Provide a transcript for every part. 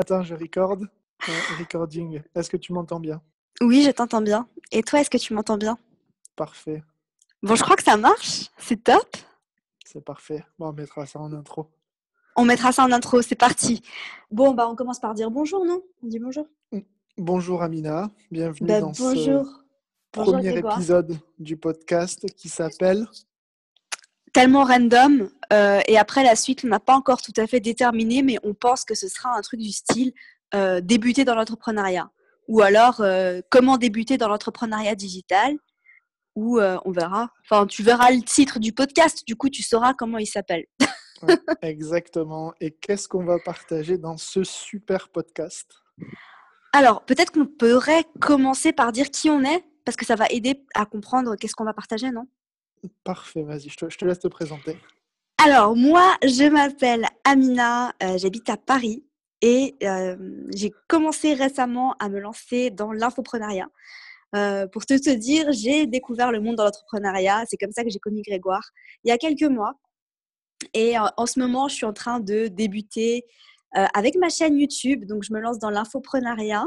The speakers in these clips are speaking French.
Attends, je recorde. Euh, recording. Est-ce que tu m'entends bien? Oui, je t'entends bien. Et toi, est-ce que tu m'entends bien? Parfait. Bon, je crois que ça marche. C'est top. C'est parfait. Bon, on mettra ça en intro. On mettra ça en intro. C'est parti. Bon, bah, on commence par dire bonjour, non? On dit bonjour. Bonjour Amina. Bienvenue Bah, dans bonjour. ce Bonjour, premier Grégoire. épisode du podcast qui s'appelle Tellement random. euh, et après, la suite, on n'a pas encore tout à fait déterminé, mais on pense que ce sera un truc du style euh, débuter dans l'entrepreneuriat. Ou alors, euh, comment débuter dans l'entrepreneuriat digital. Ou on verra. Enfin, tu verras le titre du podcast. Du coup, tu sauras comment il s'appelle. Ouais, exactement. Et qu'est-ce qu'on va partager dans ce super podcast? Alors, peut-être qu'on pourrait commencer par dire qui on est, parce que ça va aider à comprendre qu'est-ce qu'on va partager, non? Parfait, vas-y, je te, laisse te présenter. Alors, moi, je m'appelle Amina, euh, j'habite à Paris et euh, j'ai commencé récemment à me lancer dans l'infoprenariat. Euh, pour te, te dire, j'ai découvert le monde dans l'entrepreneuriat. C'est comme ça que j'ai connu Grégoire il y a quelques mois. Et en ce moment, je suis en train de débuter avec ma chaîne YouTube. Donc, je me lance dans l'infoprenariat.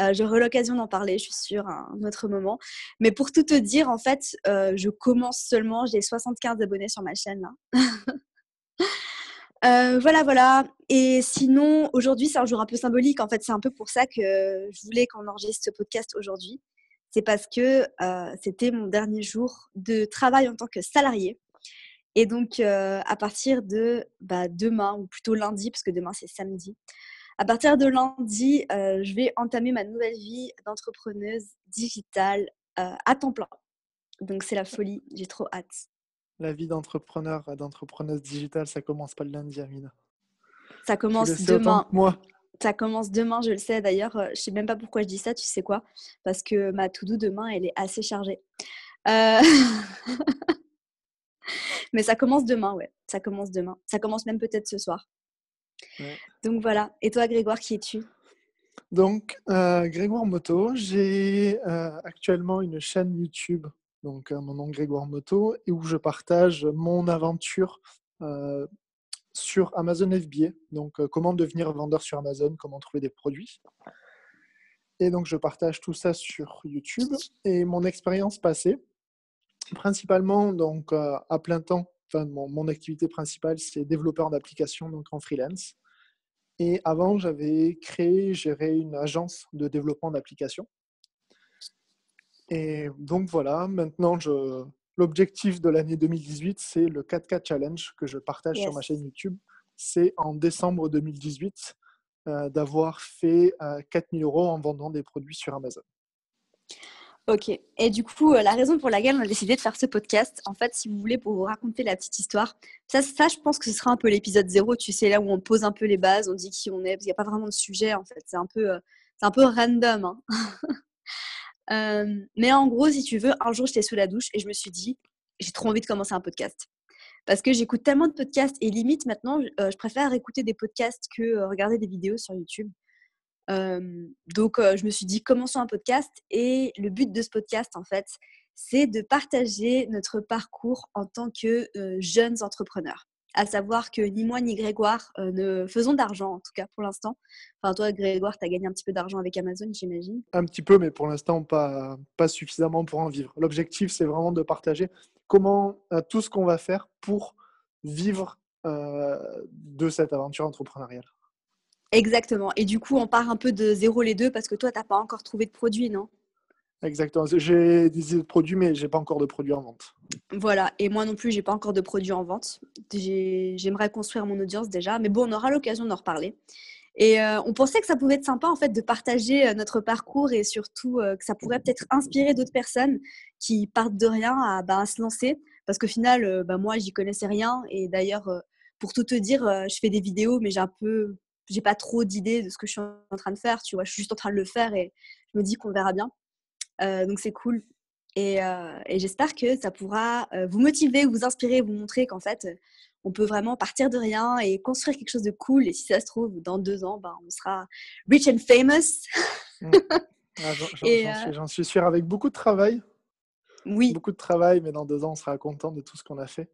Euh, J'aurai l'occasion d'en parler, je suis sûre, à un autre moment. Mais pour tout te dire, en fait, euh, je commence seulement. J'ai 75 abonnés sur ma chaîne. Là. Euh, voilà, voilà. Et sinon, aujourd'hui, c'est un jour un peu symbolique. En fait, c'est un peu pour ça que je voulais qu'on enregistre ce podcast aujourd'hui. C'est parce que euh, c'était mon dernier jour de travail en tant que salarié. Et donc, à partir de bah, demain, ou plutôt lundi, parce que demain c'est samedi, à partir de lundi, euh, je vais entamer ma nouvelle vie d'entrepreneuse digitale euh, à temps plein. Donc, c'est la folie. J'ai trop hâte. La vie d'entrepreneur, d'entrepreneuse digitale, ça commence pas le lundi, Amina. Ça commence demain. moi. Ça commence demain, je le sais. D'ailleurs, euh, je sais même pas pourquoi je dis ça, tu sais quoi? Parce que ma to-do demain, elle est assez chargée. Euh, Mais ça commence demain, ouais. Ça commence demain. Ça commence même peut-être ce soir. Ouais. Donc voilà. Et toi, Grégoire, qui es-tu? Donc, euh, Grégoire Moto, j'ai euh, actuellement une chaîne YouTube, donc euh, mon nom Grégoire Moto, et où je partage mon aventure euh, sur Amazon FBA, donc euh, comment devenir vendeur sur Amazon, comment trouver des produits. Et donc, je partage tout ça sur YouTube. Et mon expérience passée, principalement donc, euh, à plein temps, enfin, mon, mon activité principale, c'est développeur d'applications, donc en freelance. Et avant, j'avais créé, géré une agence de développement d'applications. Et donc voilà, maintenant, je... l'objectif de l'année 2018, c'est le 4K Challenge que je partage sur ma chaîne YouTube. C'est en décembre 2018 euh, d'avoir fait euh, 4000 euros en vendant des produits sur Amazon. Ok. Et du coup, euh, la raison pour laquelle on a décidé de faire ce podcast, en fait, si vous voulez, pour vous raconter la petite histoire, ça, ça je pense que ce sera un peu l'épisode zéro, tu sais, là où on pose un peu les bases, on dit qui on est, parce qu'il n'y a pas vraiment de sujet, en fait. C'est un peu, euh, un peu random. hein. Euh, mais en gros, si tu veux, un jour, j'étais sous la douche et je me suis dit, j'ai trop envie de commencer un podcast. Parce que j'écoute tellement de podcasts et limite maintenant, je préfère écouter des podcasts que regarder des vidéos sur YouTube. Donc, je me suis dit, commençons un podcast. Et le but de ce podcast, en fait, c'est de partager notre parcours en tant que jeunes entrepreneurs. À savoir que ni moi ni Grégoire ne faisons d'argent, en tout cas pour l'instant. Enfin, toi, Grégoire, tu as gagné un petit peu d'argent avec Amazon, j'imagine. Un petit peu, mais pour l'instant, pas, pas suffisamment pour en vivre. L'objectif, c'est vraiment de partager comment euh, tout ce qu'on va faire pour vivre de cette aventure entrepreneuriale. Exactement. Et du coup, on part un peu de zéro les deux parce que toi, tu n'as pas encore trouvé de produit, non? Exactement. J'ai des idées de produits, mais j'ai pas encore de produits en vente. Voilà, et moi non plus, j'ai pas encore de produits en vente. J'ai- J'aimerais construire mon audience déjà, mais bon, on aura l'occasion d'en reparler. Et euh, on pensait que ça pouvait être sympa en fait de partager euh, notre parcours et surtout euh, que ça pourrait peut-être inspirer d'autres personnes qui partent de rien à, bah, à se lancer. Parce qu'au final, euh, bah, moi, j'y connaissais rien. Et d'ailleurs, pour tout te dire, je fais des vidéos, mais j'ai un peu, j'ai pas trop d'idées de ce que je suis en train de faire. Tu vois, je suis juste en train de le faire et je me dis qu'on verra bien. Euh, donc c'est cool. Et, euh, et j'espère que ça pourra euh, vous motiver, vous inspirer, vous montrer qu'en fait, on peut vraiment partir de rien et construire quelque chose de cool. Et si ça se trouve, dans deux ans, ben, on sera rich and famous. Ah, j'en- suis, suis sûr, avec beaucoup de travail. Oui, Beaucoup de travail, mais dans deux ans, on sera content de tout ce qu'on a fait.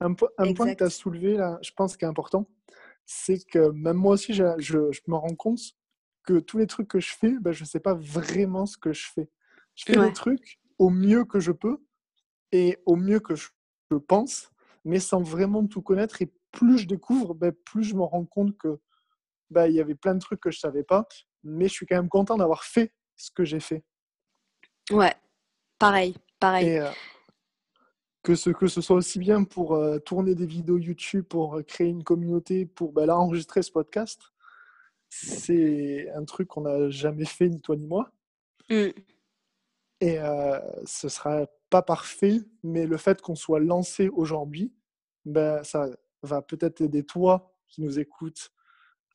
Un, po- un point que tu as soulevé, là, je pense, qui est important, c'est que même moi aussi, je, je, me rends compte que tous les trucs que je fais, ben, je ne sais pas vraiment ce que je fais. Je fais des trucs au mieux que je peux et au mieux que je, pense, mais sans vraiment tout connaître. Et plus je découvre, ben, plus je me rends compte que ben, il y avait plein de trucs que je ne savais pas, mais je suis quand même content d'avoir fait ce que j'ai fait. Ouais, pareil, pareil. Euh, que, ce, que ce soit aussi bien pour euh, tourner des vidéos YouTube, pour créer une communauté, pour ben, là, enregistrer ce podcast, c'est un truc qu'on n'a jamais fait, ni toi ni moi. Mmh. Et euh, ce sera pas parfait, mais le fait qu'on soit lancé aujourd'hui, ben, ça va peut-être aider toi qui nous écoutes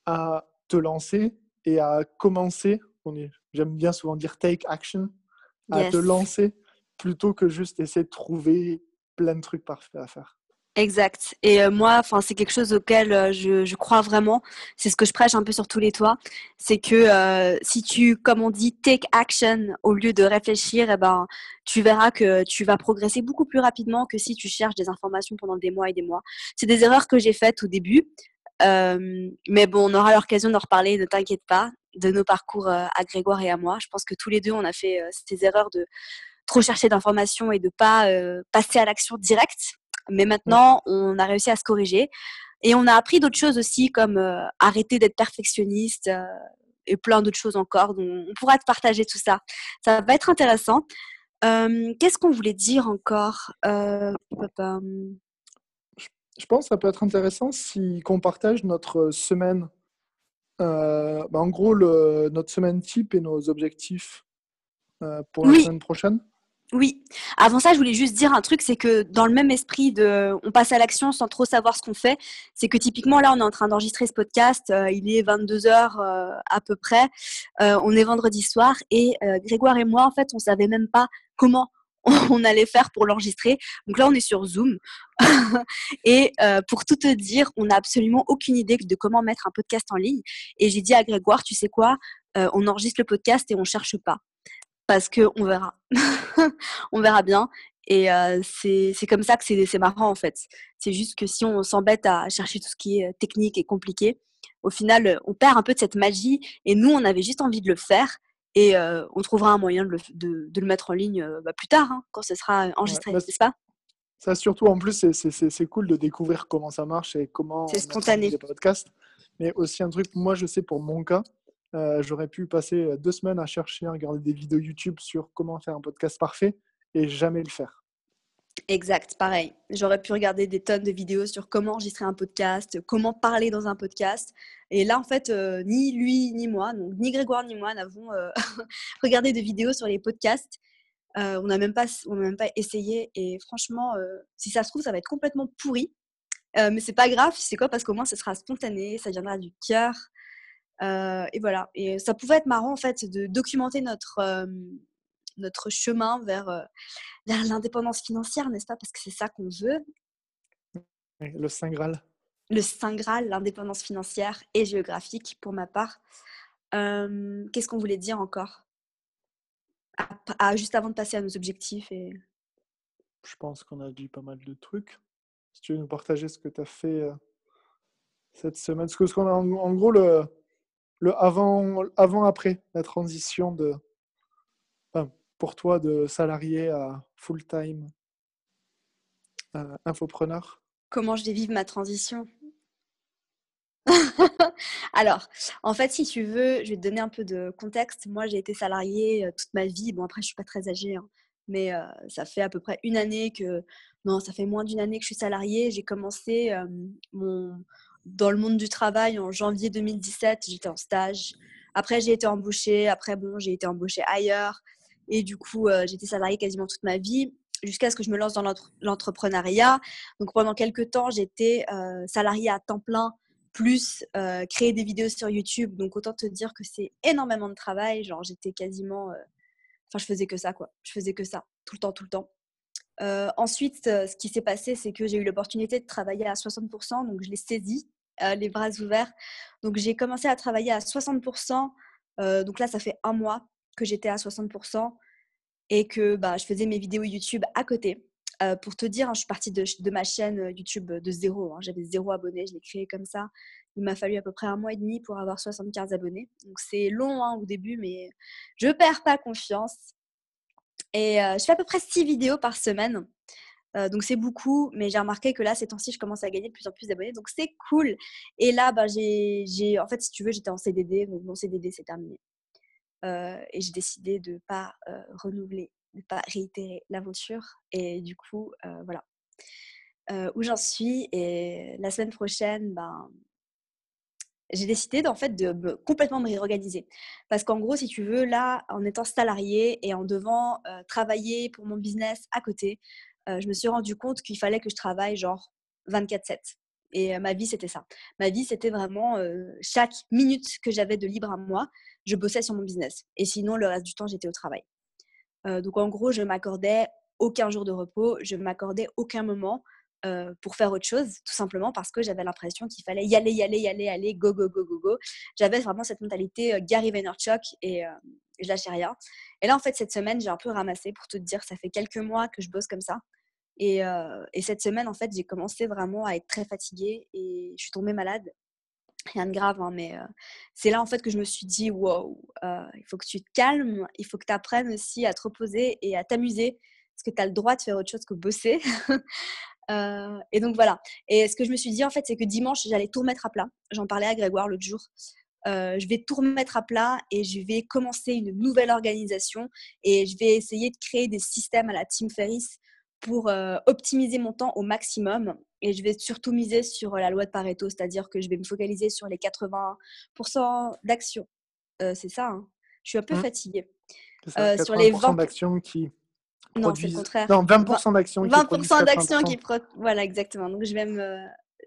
à te lancer et à commencer. J'aime bien souvent dire take action, à te lancer plutôt que juste essayer de trouver plein de trucs parfaits à faire. Exact. Et euh, moi, c'est quelque chose auquel euh, je, je, crois vraiment. C'est ce que je prêche un peu sur tous les toits. C'est que euh, si tu, comme on dit, take action au lieu de réfléchir, eh ben, tu verras que tu vas progresser beaucoup plus rapidement que si tu cherches des informations pendant des mois et des mois. C'est des erreurs que j'ai faites au début. mais bon, on aura l'occasion d'en reparler, ne t'inquiète pas, de nos parcours à Grégoire et à moi. Je pense que tous les deux, on a fait ces erreurs de trop chercher d'informations et de pas passer à l'action directe mais maintenant, on a réussi à se corriger. Et on a appris d'autres choses aussi, comme euh, arrêter d'être perfectionniste euh, et plein d'autres choses encore. Donc, on pourra te partager tout ça. Ça va être intéressant. Euh, qu'est-ce qu'on voulait dire encore Je pense que ça peut être intéressant si qu'on partage notre semaine. Bah, en gros, le, notre semaine type et nos objectifs pour la semaine prochaine. Oui. Avant ça, je voulais juste dire un truc, c'est que dans le même esprit de on passe à l'action sans trop savoir ce qu'on fait, c'est que typiquement là, on est en train d'enregistrer ce podcast, euh, il est 22 heures euh, à peu près, euh, on est vendredi soir et Grégoire et moi, en fait, on savait même pas comment on allait faire pour l'enregistrer. Donc là, on est sur Zoom. et pour tout te dire, on n'a absolument aucune idée de comment mettre un podcast en ligne. Et j'ai dit à Grégoire, tu sais quoi, on enregistre le podcast et on cherche pas parce qu'on verra. on verra bien. Et euh, c'est comme ça que c'est marrant en fait. C'est juste que si on s'embête à chercher tout ce qui est euh, technique et compliqué, au final, euh, on perd un peu de cette magie. Et nous, on avait juste envie de le faire. Et on trouvera un moyen de le, de, le mettre en ligne bah, plus tard, hein, quand ce sera enregistré, bah, n'est-ce pas? Ça, surtout, en plus, c'est cool de découvrir comment ça marche et comment. C'est spontané. Les podcasts. Mais aussi un truc, moi, je sais pour mon cas, euh, j'aurais pu passer euh, deux semaines à chercher, à regarder des vidéos YouTube sur comment faire un podcast parfait et jamais le faire. Exact, pareil. J'aurais pu regarder des tonnes de vidéos sur comment enregistrer un podcast, comment parler dans un podcast. Et là, en fait, euh, ni lui ni moi, donc ni Grégoire ni moi n'avons regardé de vidéos sur les podcasts. on n'a même, pas, même pas essayé. Et franchement, si ça se trouve, ça va être complètement pourri. mais c'est pas grave, c'est quoi Parce qu'au moins, ce sera spontané, ça viendra du cœur. Euh, et voilà. Et ça pouvait être marrant en fait de documenter notre euh, notre chemin vers euh, vers l'indépendance financière, n'est-ce pas? Parce que c'est ça qu'on veut. Le Saint Graal. Le Saint Graal, l'indépendance financière et géographique pour ma part. Qu'est-ce qu'on voulait dire encore? Juste avant de passer à nos objectifs et... Je pense qu'on a dit pas mal de trucs. Si tu veux nous partager ce que tu as fait cette semaine. Parce que, en gros, le, le avant, avant après la transition de pour toi de salarié à full time infopreneur? Comment je vais vivre ma transition? Alors, en fait, si tu veux, je vais te donner un peu de contexte. Moi, j'ai été salariée euh, toute ma vie. Bon, après, je suis pas très âgée, hein, mais euh, ça fait à peu près une année que, non, ça fait moins d'une année que je suis salariée. J'ai commencé euh, mon, dans le monde du travail en janvier 2017. J'étais en stage. Après, j'ai été embauchée. Après, bon, j'ai été embauchée ailleurs. Et du coup, euh, j'étais salariée quasiment toute ma vie jusqu'à ce que je me lance dans l'entrepreneuriat. Donc, pendant quelques temps, j'étais euh, salariée à temps plein, plus euh, créer des vidéos sur YouTube. Donc, autant te dire que c'est énormément de travail. Genre, j'étais quasiment. Enfin, je faisais que ça, quoi. Je faisais que ça, tout le temps, tout le temps. Euh, ensuite, euh, ce qui s'est passé, c'est que j'ai eu l'opportunité de travailler à 60%, donc je l'ai saisi, euh, les bras ouverts. Donc j'ai commencé à travailler à 60%. donc là, ça fait un mois que j'étais à 60% et que bah, je faisais mes vidéos YouTube à côté. pour te dire, hein, je suis partie de, ma chaîne YouTube de zéro. Hein. J'avais zéro abonné, je l'ai créé comme ça. Il m'a fallu à peu près un mois et demi pour avoir 75 abonnés. Donc c'est long hein, au début, mais je perds pas confiance. Et je fais à peu près 6 vidéos par semaine. donc c'est beaucoup, mais j'ai remarqué que là, ces temps-ci, je commence à gagner de plus en plus d'abonnés, donc c'est cool. Et là, bah, j'ai, en fait, si tu veux, j'étais en CDD, donc mon CDD c'est terminé. et j'ai décidé de ne pas renouveler, de ne pas réitérer l'aventure. Et du coup, voilà. où j'en suis. Et la semaine prochaine, ben, j'ai décidé de complètement me réorganiser. Parce qu'en gros, si tu veux, là, en étant salarié et en devant travailler pour mon business à côté, je me suis rendu compte qu'il fallait que je travaille genre 24-7. Et ma vie, c'était ça. Ma vie, c'était vraiment chaque minute que j'avais de libre à moi, je bossais sur mon business. Et sinon, le reste du temps, j'étais au travail. donc en gros, je m'accordais aucun jour de repos, je m'accordais aucun moment pour faire autre chose, tout simplement parce que j'avais l'impression qu'il fallait y aller, y aller, y aller, aller, go, go, go, go, go. J'avais vraiment cette mentalité Gary Vaynerchuk et je lâchais rien. Et là, en fait, cette semaine, j'ai un peu ramassé pour te dire, ça fait quelques mois que je bosse comme ça. Et, et cette semaine, en fait, j'ai commencé vraiment à être très fatiguée et je suis tombée malade. Rien de grave, hein, mais c'est là en fait que je me suis dit wow, il faut que tu te calmes, il faut que tu apprennes aussi à te reposer et à t'amuser parce que tu as le droit de faire autre chose que bosser. Euh, et donc voilà. Et ce que je me suis dit en fait, c'est que dimanche, j'allais tout remettre à plat. J'en parlais à Grégoire l'autre jour. Euh, je vais tout remettre à plat et je vais commencer une nouvelle organisation et je vais essayer de créer des systèmes à la Team Ferris pour euh, optimiser mon temps au maximum. Et je vais surtout miser sur la loi de Pareto, c'est-à-dire que je vais me focaliser sur les 80% d'actions. c'est ça, hein. je suis un peu mmh. fatiguée. sur les 20% d'actions qui non, c'est le contraire. Non, 20% d'actions 20% d'actions qui Voilà, exactement. Donc, je vais, me...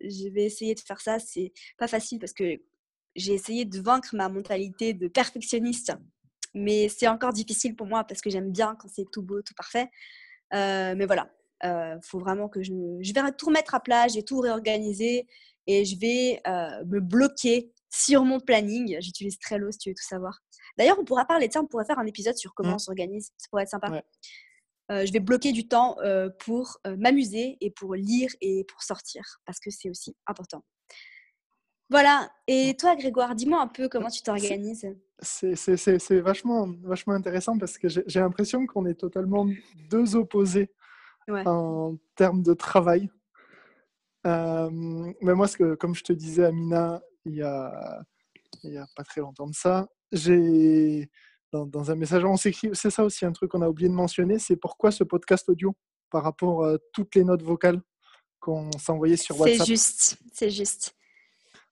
je vais essayer de faire ça. C'est pas facile parce que j'ai essayé de vaincre ma mentalité de perfectionniste. Mais c'est encore difficile pour moi parce que j'aime bien quand c'est tout beau, tout parfait. Euh, mais voilà, il euh, faut vraiment que je, je vais tout remettre à plat, j'ai tout réorganisé et je vais euh, me bloquer sur mon planning. J'utilise Trello si tu veux tout savoir. D'ailleurs, on pourra parler de ça, on pourrait faire un épisode sur comment mmh. on s'organise. Ça pourrait être sympa. Je vais bloquer du temps euh, pour euh, m'amuser et pour lire et pour sortir, parce que c'est aussi important. Voilà. Et toi, Grégoire, dis-moi un peu comment tu t'organises. C'est vachement, vachement intéressant parce que j'ai l'impression qu'on est totalement deux opposés en termes de travail. mais moi, ce que, comme je te disais, Amina, il y a, il y a pas très longtemps de ça, j'ai dans, un message. On s'écrit, c'est ça aussi un truc qu'on a oublié de mentionner, c'est pourquoi ce podcast audio par rapport à toutes les notes vocales qu'on s'envoyait sur WhatsApp. C'est juste, c'est juste.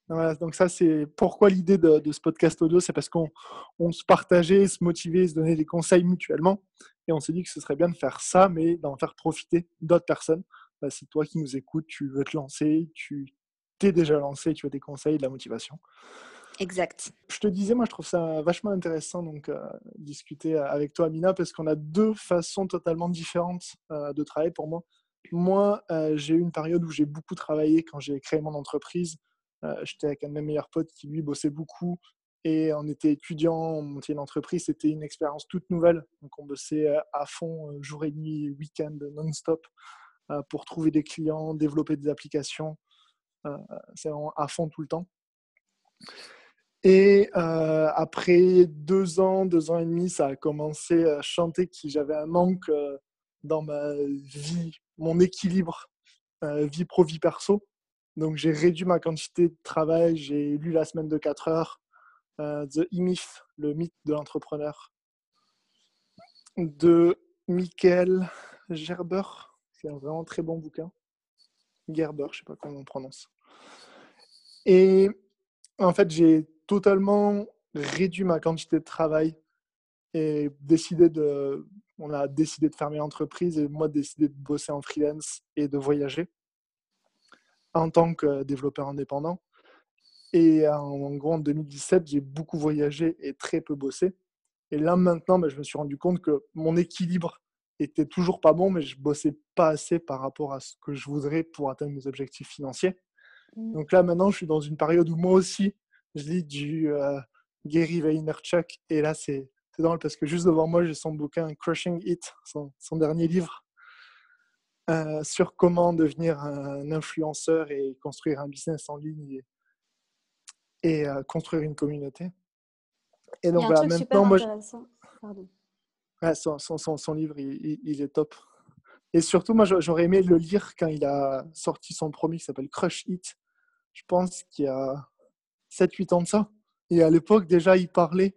Voilà, donc ça, c'est pourquoi l'idée de, ce podcast audio, c'est parce qu'on on se partageait, se motivait, se donnait des conseils mutuellement. Et on s'est dit que ce serait bien de faire ça, mais d'en faire profiter d'autres personnes. Bah, c'est toi qui nous écoutes, tu veux te lancer, tu t'es déjà lancé, tu as des conseils, de la motivation. Exact. Je te disais, moi, je trouve ça vachement intéressant donc euh, discuter avec toi, Amina, parce qu'on a deux façons totalement différentes euh, de travailler pour moi. Moi, euh, j'ai eu une période où j'ai beaucoup travaillé quand j'ai créé mon entreprise. J'étais avec un de mes meilleurs potes qui, lui, bossait beaucoup. Et on était étudiant, on montait une entreprise. C'était une expérience toute nouvelle. Donc, on bossait à fond, jour et nuit, week-end, non-stop, pour trouver des clients, développer des applications. C'est à fond tout le temps. Et euh, après deux ans, deux ans et demi, ça a commencé à chanter que j'avais un manque euh, dans ma vie, mon équilibre euh, vie pro, vie perso. Donc j'ai réduit ma quantité de travail. J'ai lu la semaine de 4 heures, The E-Myth, le mythe de l'entrepreneur, de Michael Gerber. C'est un vraiment très bon bouquin. Gerber, je ne sais pas comment on prononce. Et en fait, j'ai totalement réduit ma quantité de travail et décidé de, on a décidé de fermer l'entreprise et moi décidé de bosser en freelance et de voyager en tant que développeur indépendant. Et en gros, en 2017, j'ai beaucoup voyagé et très peu bossé. Et là, maintenant, ben, je me suis rendu compte que mon équilibre était toujours pas bon, mais je bossais pas assez par rapport à ce que je voudrais pour atteindre mes objectifs financiers. Mmh. Donc là, maintenant, je suis dans une période où moi aussi, je lis du euh, Gary Vaynerchuk. Et là, c'est drôle parce que juste devant moi, j'ai son bouquin Crushing It, son, dernier livre. euh, sur comment devenir un influenceur et construire un business en ligne et, et, euh, construire une communauté. Et donc, voilà, maintenant, moi, ouais, son, son, son, livre, il, il, est top. Et surtout, moi, j'aurais aimé le lire quand il a sorti son premier qui s'appelle Crush It. Je pense qu'il y a 7-8 ans de ça. Et à l'époque, déjà, il parlait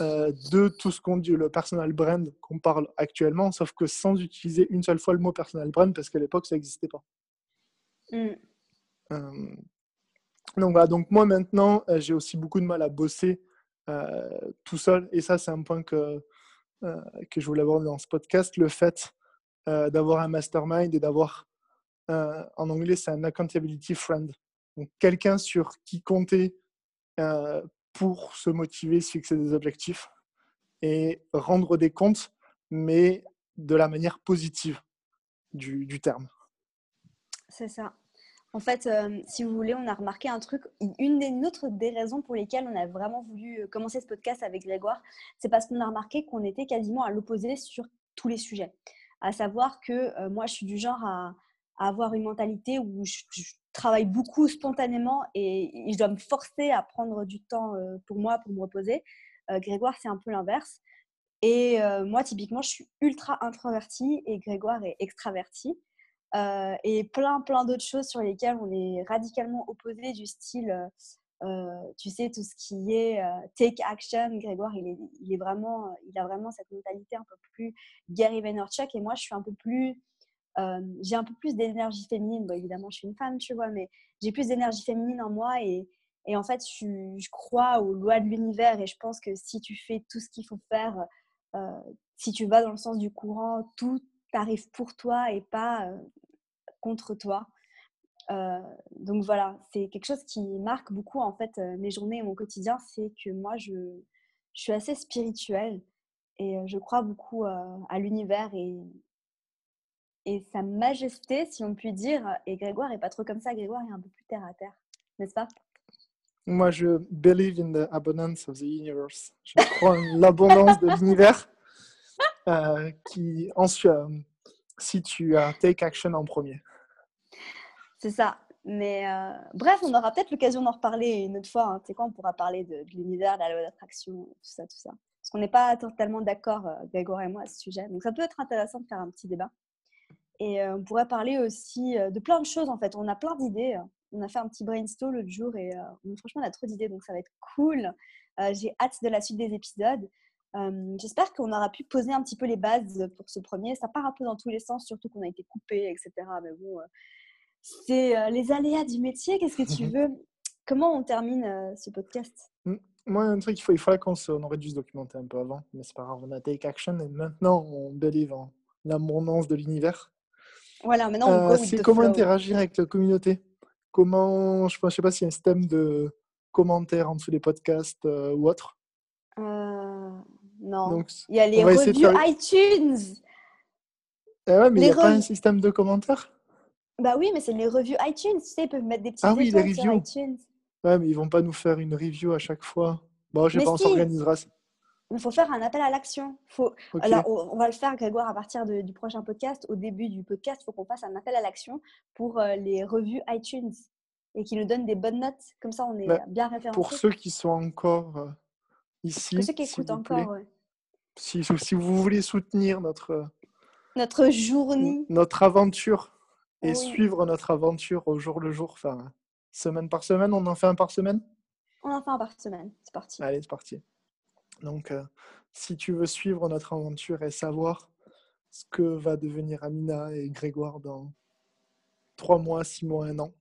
euh, de tout ce qu'on dit, le personal brand qu'on parle actuellement, sauf que sans utiliser une seule fois le mot personal brand, parce qu'à l'époque, ça n'existait pas. Mm. Euh, donc voilà, donc moi maintenant, euh, j'ai aussi beaucoup de mal à bosser tout seul, et ça, c'est un point que, que je voulais aborder dans ce podcast, le fait d'avoir un mastermind et d'avoir, en anglais, c'est un accountability friend. Quelqu'un sur qui compter pour se motiver, se fixer des objectifs et rendre des comptes, mais de la manière positive du, terme. C'est ça. En fait, euh, si vous voulez, on a remarqué un truc. Une des, autres des raisons pour lesquelles on a vraiment voulu euh, commencer ce podcast avec Grégoire, c'est parce qu'on a remarqué qu'on était quasiment à l'opposé sur tous les sujets. À savoir que euh, moi, je suis du genre à, avoir une mentalité où je, travaille beaucoup spontanément et, je dois me forcer à prendre du temps euh, pour moi, pour me reposer. Euh, Grégoire, c'est un peu l'inverse. Et euh, moi, typiquement, je suis ultra introvertie et Grégoire est extraverti. et plein, plein d'autres choses sur lesquelles on est radicalement opposés, du style, tu sais, tout ce qui est take action. Grégoire, il, est, il, est vraiment, il a vraiment cette mentalité un peu plus Gary Vaynerchuk et moi, je suis un peu plus j'ai un peu plus d'énergie féminine. Bon, évidemment, je suis une femme, tu vois, mais j'ai plus d'énergie féminine en moi et, et en fait, je, crois aux lois de l'univers et je pense que si tu fais tout ce qu'il faut faire, si tu vas dans le sens du courant, tout arrive pour toi et pas contre toi. donc voilà, c'est quelque chose qui marque beaucoup en fait mes journées et mon quotidien, c'est que moi je, je, suis assez spirituelle et je crois beaucoup à l'univers et, et sa majesté, si on peut dire. Et Grégoire est pas trop comme ça. Grégoire est un peu plus terre à terre, n'est-ce pas? Moi, je believe in the abundance of the universe. Je crois en l'abondance de l'univers. Euh, qui ensuite, euh, si tu as take action en premier. C'est ça. Mais euh, bref, on aura peut-être l'occasion d'en reparler une autre fois. Hein. Tu sais quoi, on pourra parler de, l'univers, de la loi d'attraction, tout ça, tout ça. Parce qu'on n'est pas totalement d'accord, Grégoire et moi, à ce sujet. Donc ça peut être intéressant de faire un petit débat. Et on pourrait parler aussi de plein de choses en fait. On a plein d'idées. On a fait un petit brainstorm l'autre jour et euh, franchement, on a trop d'idées donc ça va être cool. J'ai hâte de la suite des épisodes. J'espère qu'on aura pu poser un petit peu les bases pour ce premier. Ça part un peu dans tous les sens, surtout qu'on a été coupé, etc. Mais bon, c'est les aléas du métier. Qu'est-ce que tu veux? Comment on termine ce podcast? Moi, un truc, il, faut, il faudrait qu'on on aurait dû se documenter un peu avant, mais c'est pas grave, on a take action et maintenant on believe en l'abondance de l'univers. Voilà, maintenant on euh, C'est comment interagir avec la communauté? Comment, je ne sais pas s'il y a un système de commentaires en dessous des podcasts euh, ou autre. Euh, non. il y a les revues iTunes. Eh ouais, mais il n'y a pas un système de commentaires? Bah oui, mais c'est les revues iTunes. Tu sais, ils peuvent mettre des petits ah, oui, les reviews. iTunes. Ouais, mais ils vont pas nous faire une review à chaque fois. Bon, je sais pas, on s'organisera il faut faire un appel à l'action. Faut... Alors, on, va le faire, Grégoire, à partir du prochain podcast. Au début du podcast, il faut qu'on fasse un appel à l'action pour euh, les revues iTunes et qui nous donnent des bonnes notes. Comme ça, on est bah, bien référencé. Pour ceux qui sont encore euh, ici. Pour ceux qui écoutent encore, si, si, vous voulez soutenir notre, notre journée, notre aventure et suivre notre aventure au jour le jour, enfin, semaine par semaine, on en fait un par semaine? On en fait un par semaine. C'est parti. Allez, c'est parti. Donc, euh, si tu veux suivre notre aventure et savoir ce que va devenir Amina et Grégoire dans trois mois, six mois, un an,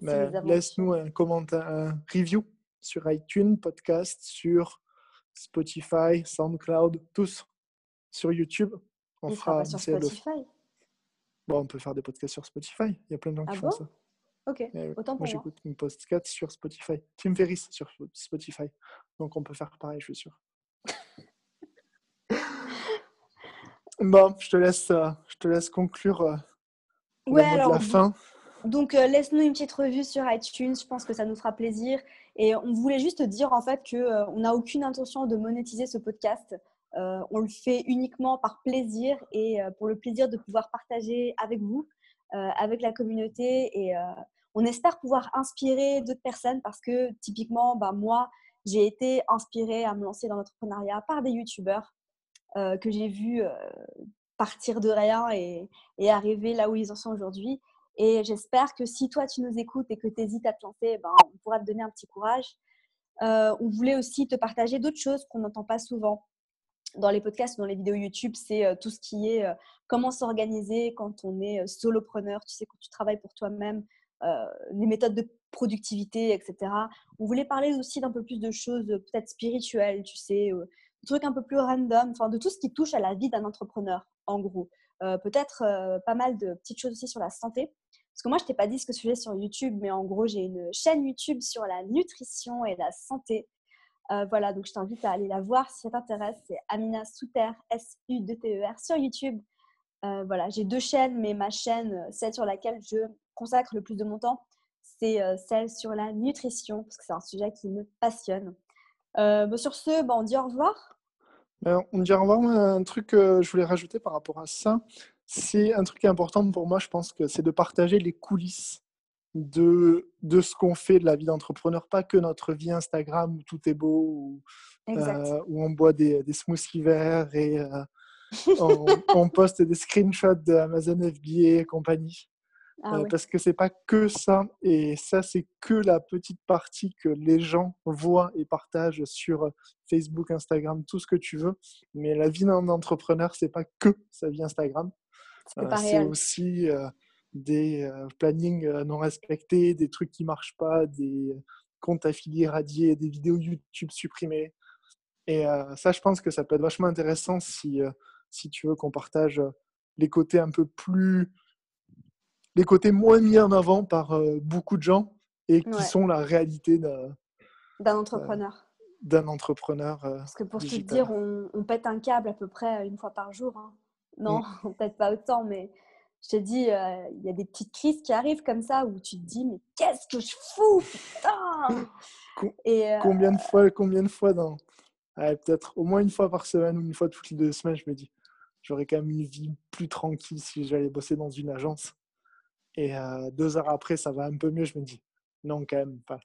laisse-nous un commentaire, un review sur iTunes, podcast, sur Spotify, SoundCloud, tous sur YouTube. On fera sur Spotify. Bon, on peut faire des podcasts sur Spotify. Il y a plein de gens qui ah font ça. Ok, autant pour moi. j'écoute une podcast sur Spotify. Tim Ferriss sur Spotify. Donc on peut faire pareil, je suis sûr. bon, je te laisse, euh, je te laisse conclure euh, ouais, alors, la fin. Donc euh, laisse-nous une petite revue sur iTunes, je pense que ça nous fera plaisir. Et on voulait juste dire en fait qu'on n'a aucune intention de monétiser ce podcast. on le fait uniquement par plaisir et pour le plaisir de pouvoir partager avec vous, avec la communauté. Et on espère pouvoir inspirer d'autres personnes parce que typiquement, bah, moi, j'ai été inspirée à me lancer dans l'entrepreneuriat par des youtubeurs que j'ai vus partir de rien et, arriver là où ils en sont aujourd'hui. Et j'espère que si toi, tu nous écoutes et que tu hésites à te lancer, ben, on pourra te donner un petit courage. Euh, on voulait aussi te partager d'autres choses qu'on n'entend pas souvent dans les podcasts dans les vidéos YouTube. C'est euh, tout ce qui est euh, comment s'organiser quand on est solopreneur, tu sais, quand tu travailles pour toi-même, les méthodes de productivité, etc. On voulait parler aussi d'un peu plus de choses peut-être spirituelles, tu sais, des trucs un peu plus random, enfin de tout ce qui touche à la vie d'un entrepreneur, en gros. peut-être pas mal de petites choses aussi sur la santé. Parce que moi, je t'ai pas dit ce que je faisais sur YouTube, mais en gros, j'ai une chaîne YouTube sur la nutrition et la santé. Euh, voilà, donc je t'invite à aller la voir si ça t'intéresse. C'est Amina Souter, S-U-D-T-E-R, sur YouTube. Euh, voilà, j'ai deux chaînes, mais ma chaîne, euh, celle sur laquelle je consacre le plus de mon temps, c'est celle sur la nutrition, parce que c'est un sujet qui me passionne. sur ce, bah, on dit au revoir. Ben, on dit au revoir. Un truc que je voulais rajouter par rapport à ça, c'est un truc important pour moi, je pense que c'est de partager les coulisses de, de ce qu'on fait de la vie d'entrepreneur, pas que notre vie Instagram où tout est beau, où, euh, où on boit des, des smoothies verts et euh, on, poste des screenshots d'Amazon FBA et compagnie. Ah euh, parce que c'est pas que ça, et ça c'est que la petite partie que les gens voient et partagent sur Facebook, Instagram, tout ce que tu veux. Mais la vie d'un entrepreneur, c'est pas que sa vie Instagram. C'est aussi des plannings non respectés, des trucs qui marchent pas, des comptes affiliés radiés, des vidéos YouTube supprimées. Et ça, je pense que ça peut être vachement intéressant si, si tu veux qu'on partage les côtés un peu plus. les côtés moins mis en avant par beaucoup de gens et qui sont la réalité d'un entrepreneur. d'un entrepreneur. Parce que pour te dire, on, on, pète un câble à peu près une fois par jour. Hein. Non, mmh. peut-être pas autant, mais je te dis, euh, il y a des petites crises qui arrivent comme ça où tu te dis, mais qu'est-ce que je fous, putain Et, euh, Combien de fois, combien de fois dans, peut-être au moins une fois par semaine ou une fois toutes les deux semaines, je me dis, j'aurais quand même une vie plus tranquille si j'allais bosser dans une agence. Et euh, deux heures après, ça va un peu mieux, je me dis, non, quand même pas.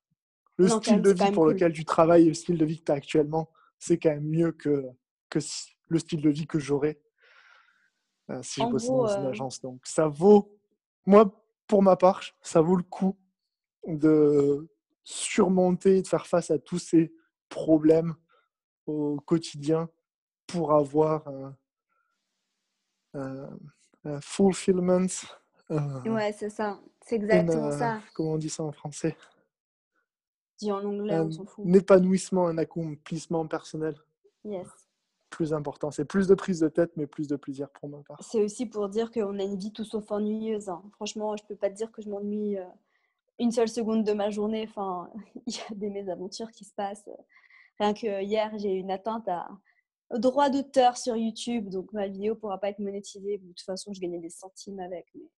Le style de vie pour lequel tu travailles, le style de vie que tu as actuellement, c'est quand même mieux que, que le style de vie que j'aurais euh, si je bosse dans une euh agence. Donc ça vaut, moi pour ma part, ça vaut le coup de surmonter, de faire face à tous ces problèmes au quotidien pour avoir un, fulfillment. ouais, c'est ça. C'est exactement ça. Comment on dit ça en français? Dis en anglais, on s'en fout. Un épanouissement, un accomplissement personnel. Yes plus important. C'est plus de prise de tête, mais plus de plaisir pour ma part. C'est aussi pour dire qu'on a une vie tout sauf ennuyeuse. Hein. Franchement, je peux pas te dire que je m'ennuie euh, une seule seconde de ma journée. Enfin, il y a des mésaventures qui se passent. Rien que hier, j'ai eu une atteinte à droit d'auteur sur YouTube, donc ma vidéo pourra pas être monétisée. De toute façon, je gagnais des centimes avec. Mais,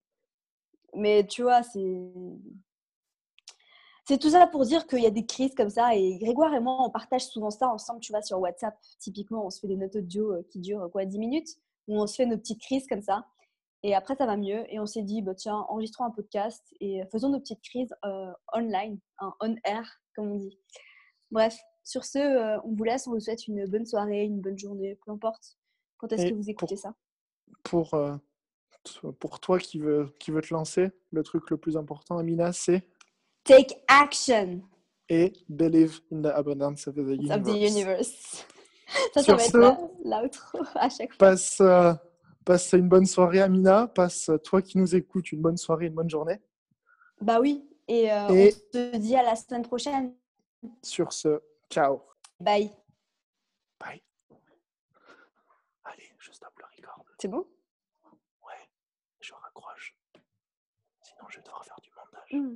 mais tu vois, c'est c'est tout ça pour dire qu'il y a des crises comme ça. Et Grégoire et moi, on partage souvent ça ensemble. Tu vois, sur WhatsApp, typiquement, on se fait des notes audio euh, qui durent quoi, 10 minutes, où on se fait nos petites crises comme ça. Et après, ça va mieux. Et on s'est dit, bah, tiens, enregistrons un podcast et faisons nos petites crises euh, online, on air, comme on dit. Bref, sur ce, euh, on vous laisse. On vous souhaite une bonne soirée, une bonne journée, peu importe. Quand est-ce que vous écoutez ça? pour, pour toi qui veux, qui veut te lancer, le truc le plus important, Amina, c'est? Take action. Et believe in the abundance of the universe. Of the universe. Ça, ça va être l'outro à chaque fois. Passe, euh, passe une bonne soirée, Amina. Passe, toi qui nous écoutes, une bonne soirée, une bonne journée. Bah oui. Et, euh, Et on se dit à la semaine prochaine. Sur ce, ciao. Bye. Bye. Allez, je stoppe le record. C'est bon? Ouais, je raccroche. Sinon, je vais devoir faire du montage. Hmm.